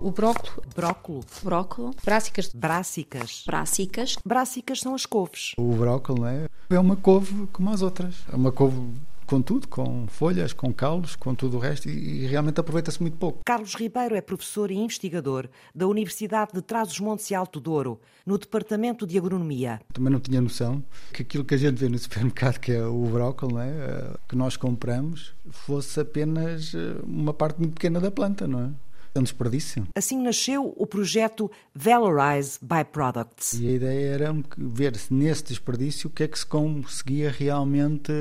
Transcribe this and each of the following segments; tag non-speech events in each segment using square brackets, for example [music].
O brócolo, Brócolo. brócolo, Brássicas. brássicas. Brássicas. Brássicas são as couves. O brócolis é, é uma couve como as outras. É uma couve com tudo, com folhas, com caules, com tudo o resto e, e realmente aproveita-se muito pouco. Carlos Ribeiro é professor e investigador da Universidade de Trás-os-Montes e Alto Douro, no Departamento de Agronomia. Também não tinha noção que aquilo que a gente vê no [laughs] supermercado, que é o brócolis, não é? Eh, que nós compramos, fosse apenas eh, uma parte muito pequena da planta, não é? É um desperdício. Assim nasceu o projeto Valorize Byproducts. E a ideia era ver se nesse desperdício o que é que se conseguia realmente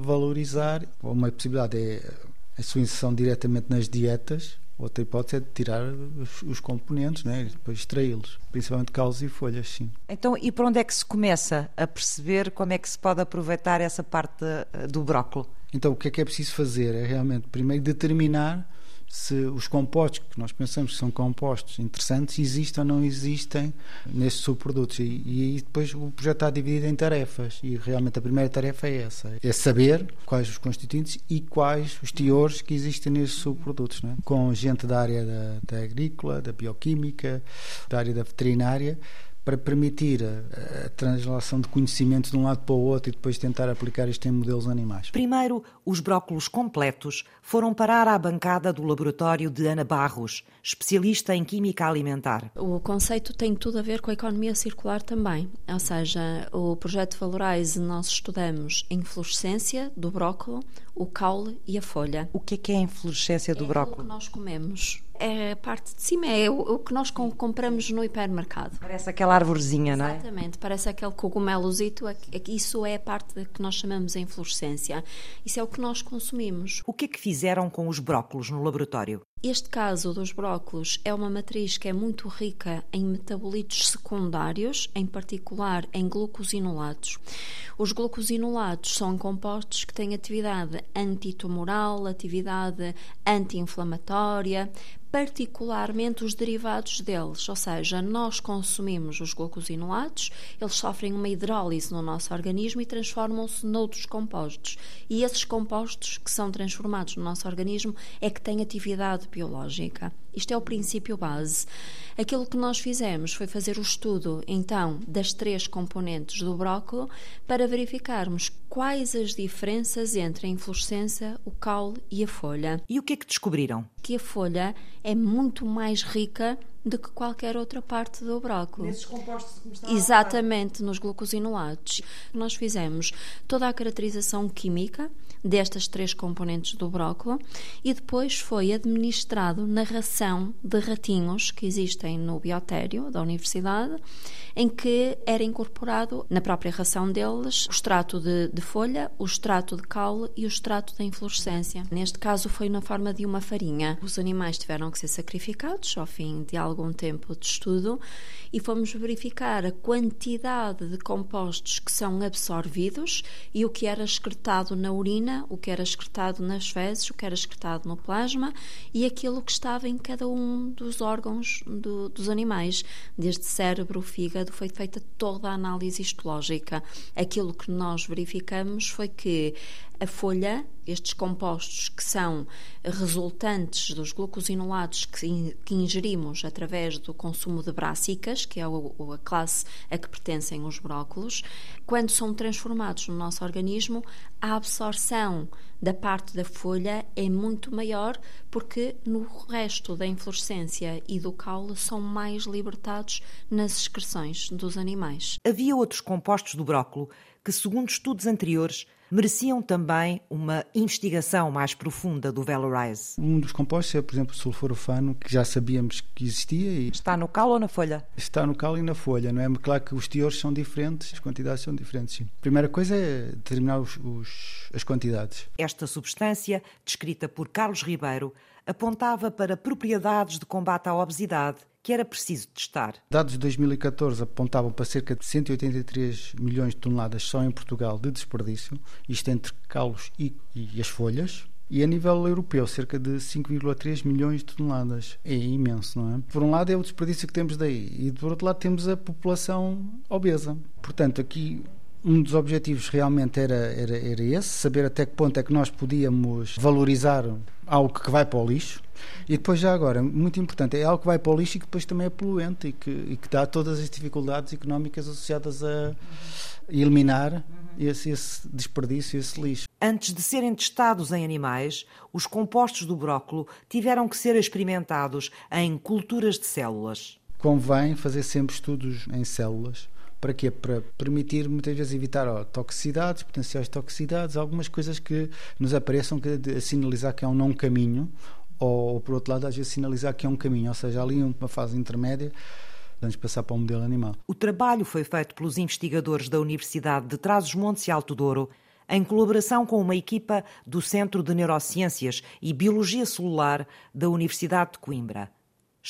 valorizar. Uma possibilidade é a sua inserção diretamente nas dietas, outra hipótese é de tirar os, os componentes né, e depois extraí-los, principalmente caules e folhas, sim. Então, e por onde é que se começa a perceber como é que se pode aproveitar essa parte eh, do brócolo? Então o que é que é preciso fazer? É realmente primeiro determinar se os compostos que nós pensamos que são compostos interessantes existem ou não existem nestes subprodutos. E, e depois o projeto está dividido em tarefas. E realmente a primeira tarefa é essa: é saber quais os constituintes e quais os teores que existem nestes subprodutos. é? Com gente da área da, da agrícola, da bioquímica, da área da veterinária. Para permitir a, a translação de conhecimentos de um lado para o outro e depois tentar aplicar isto em modelos animais. Primeiro, os brócolos completos foram parar à bancada do laboratório de Ana Barros, especialista em química alimentar. O conceito tem tudo a ver com a economia circular também. Ou seja, o projeto Valorize nós estudamos a inflorescência do brócolo, o caule e a folha. O que é que é a inflorescência do É o que brócolo? nós comemos. É a parte de cima, é o, o que nós com- compramos no hipermercado. Parece aquela arvorezinha, não é? Exatamente, parece aquele cogumelozito, é que- é isso é a parte de que nós chamamos de inflorescência. Isso é o que nós consumimos. O que é que fizeram com os brócolos no laboratório? Este caso dos brócolos é uma matriz que é muito rica em metabolitos secundários, em particular em glucosinolados. Os glucosinolados são compostos que têm atividade antitumoral, atividade anti-inflamatória, particularmente os derivados deles, ou seja, nós consumimos os glucosinolados, eles sofrem uma hidrólise no nosso organismo e transformam-se noutros compostos. E esses compostos que são transformados no nosso organismo é que têm atividade biológica. Isto é o princípio base. Aquilo que nós fizemos foi fazer o estudo, então, das três componentes do brócolo para verificarmos quais as diferenças entre a inflorescência, o caule e a folha E o que é que descobriram? que a folha é muito mais rica do que qualquer outra parte do brócolo. compostos que me Exatamente, nos glucosinolados. Nós fizemos toda a caracterização química destas três componentes do brócolo e depois foi administrado na ração de ratinhos que existem no biotério da universidade, em que era incorporado na própria ração deles o extrato de, de folha, o extrato de caule e o extrato da inflorescência. Neste caso foi na forma de uma farinha. Os animais tiveram que ser sacrificados ao fim de algum tempo de estudo e fomos verificar a quantidade de compostos que são absorvidos e o que era excretado na urina, o que era excretado nas fezes, o que era excretado no plasma e aquilo que estava em cada um dos órgãos do- dos animais, desde cérebro, fígado, foi feita toda a análise histológica. Aquilo que nós verificamos foi que a folha, estes compostos que são resultantes dos glucosinolados que, in- que ingerimos através do consumo de brássicas, que é a classe a que pertencem os brócolos, quando são transformados no nosso organismo, a absorção da parte da folha é muito maior porque no resto da inflorescência e do caule são mais libertados nas excreções dos animais. Havia outros compostos do brócolo que, segundo estudos anteriores, mereciam também uma investigação mais profunda do Valorize. Um dos compostos é, por exemplo, o sulforofano, que já sabíamos que existia e Está no caule ou na folha? está no caule e na folha, não é? Claro que os teores são diferentes, as quantidades são diferentes. Sim. A primeira coisa é determinar os- os- as quantidades. Esta substância, descrita por Carlos Ribeiro, apontava para propriedades de combate à obesidade que era preciso testar. Dados de 2014 apontavam para cerca de 183 milhões de toneladas só em Portugal de desperdício, isto entre caulos e, e as folhas. E a nível europeu, cerca de 5,3 milhões de toneladas. É imenso, não é? Por um lado é o desperdício que temos daí, e por outro lado temos a população obesa. Portanto, aqui um dos objetivos realmente era, era, era esse, saber até que ponto é que nós podíamos valorizar algo que vai para o lixo. E depois, já agora, muito importante, é algo que vai para o lixo e que depois também é poluente e que, e que dá todas as dificuldades económicas associadas a eliminar esse, esse desperdício, esse lixo. Antes de serem testados em animais, os compostos do brócolo tiveram que ser experimentados em culturas de células. Convém fazer sempre estudos em células para quê? Para permitir muitas vezes evitar ó, toxicidades, potenciais toxicidades, algumas coisas que nos apareçam que, a sinalizar que é um não caminho, ou, ou por outro lado, às vezes sinalizar que é um caminho, ou seja, ali uma fase intermédia antes de passar para o modelo animal. O trabalho foi feito pelos investigadores da Universidade de Trás-os-Montes e Alto Douro, em colaboração com uma equipa do Centro de Neurociências e Biologia Celular da Universidade de Coimbra.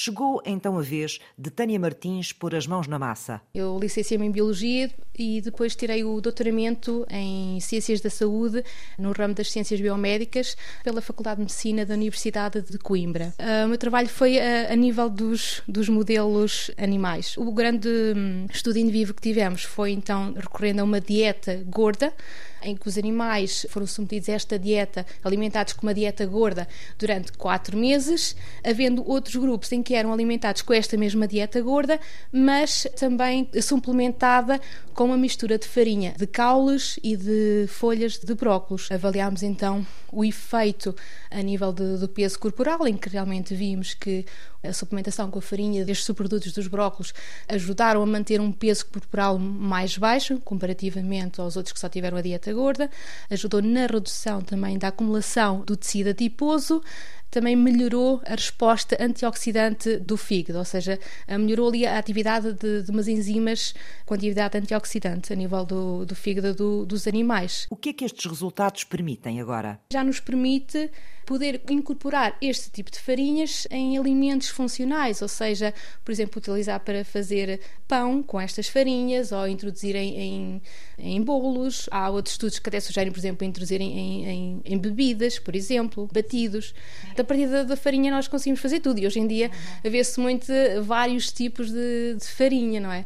Chegou então a vez de Tânia Martins pôr as mãos na massa. Eu licenciei-me em Biologia e depois tirei o doutoramento em Ciências da Saúde no ramo das Ciências Biomédicas pela Faculdade de Medicina da Universidade de Coimbra. Ah, o meu trabalho foi a, a nível dos, dos modelos animais. O grande hum, estudo in vivo que tivemos foi então recorrendo a uma dieta gorda em que os animais foram submetidos a esta dieta, alimentados com uma dieta gorda durante quatro meses, havendo outros grupos em que eram alimentados com esta mesma dieta gorda, mas também suplementada com uma mistura de farinha de caules e de folhas de brócolos. Avaliámos então o efeito a nível de, do peso corporal, em que realmente vimos que a suplementação com a farinha destes subprodutos dos brócolos ajudaram a manter um peso corporal mais baixo, comparativamente aos outros que só tiveram a dieta gorda, ajudou na redução também da acumulação do tecido adiposo, também melhorou a resposta antioxidante do fígado, ou seja, melhorou ali a atividade de, de umas enzimas com atividade antioxidante a nível do, do fígado do, dos animais. O que é que estes resultados permitem agora? Já nos permite poder incorporar este tipo de farinhas em alimentos funcionais, ou seja, por exemplo, utilizar para fazer pão com estas farinhas ou introduzir em, em, em bolos. Há outros estudos que até sugerem, por exemplo, introduzir em, em, bebidas, por exemplo, batidos. A partir da, da, farinha nós conseguimos fazer tudo e hoje em dia vê-se muito vários tipos de, de farinha, não é?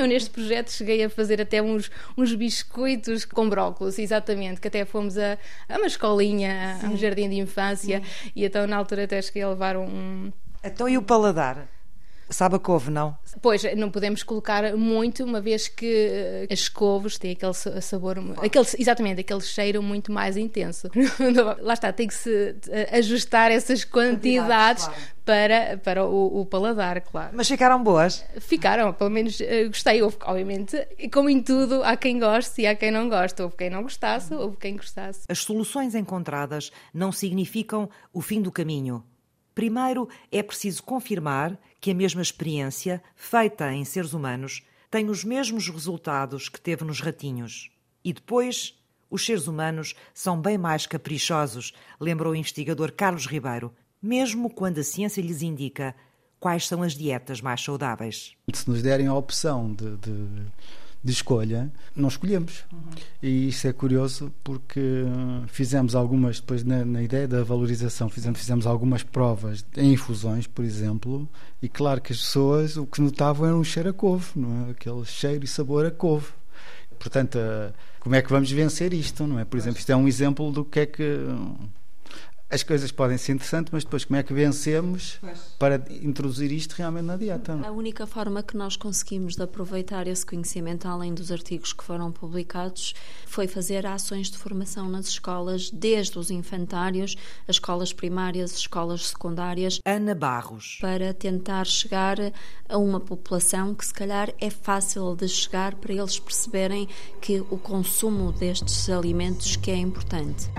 Eu neste projeto cheguei a fazer até uns, uns biscoitos com brócolis, exatamente, que até fomos a, a uma escolinha, Sim. a um jardim de infância, Sim. e então na altura até cheguei a levar um. Então e o paladar? Sabe a couve, não? Pois, não podemos colocar muito, uma vez que eh, as couves têm aquele sabor, aquele, exatamente, aquele cheiro muito mais intenso. [laughs] Lá está, tem que se eh, ajustar essas quantidades claro. para, para o, o, paladar, claro. Mas ficaram boas? Ficaram, pelo menos eh, gostei. Houve, obviamente, como em tudo, há quem goste e há quem não goste. Houve quem não gostasse, houve quem gostasse. As soluções encontradas não significam o fim do caminho Primeiro, é preciso confirmar que a mesma experiência, feita em seres humanos, tem os mesmos resultados que teve nos ratinhos. E depois, os seres humanos são bem mais caprichosos, lembrou o investigador Carlos Ribeiro, mesmo quando a ciência lhes indica quais são as dietas mais saudáveis. Se nos derem a opção de, de de escolha, não escolhemos. Uhum. E isso é curioso porque fizemos algumas, depois na, na, ideia da valorização, fizemos, fizemos algumas provas em infusões, por exemplo, e claro que as pessoas o que notavam era um cheiro a couve, não é? aquele cheiro e sabor a couve. Portanto, como é que vamos vencer isto, não é? Por exemplo, isto é um exemplo do que é que as coisas podem ser interessantes, mas depois como é que vencemos pois. para introduzir isto realmente na dieta? A única forma que nós conseguimos de aproveitar esse conhecimento, além dos artigos que foram publicados, foi fazer ações de formação nas escolas, desde os infantários, as escolas primárias, as escolas secundárias. Ana Barros. Para tentar chegar a uma população que se calhar é fácil de chegar para eles perceberem que o consumo destes alimentos que é importante.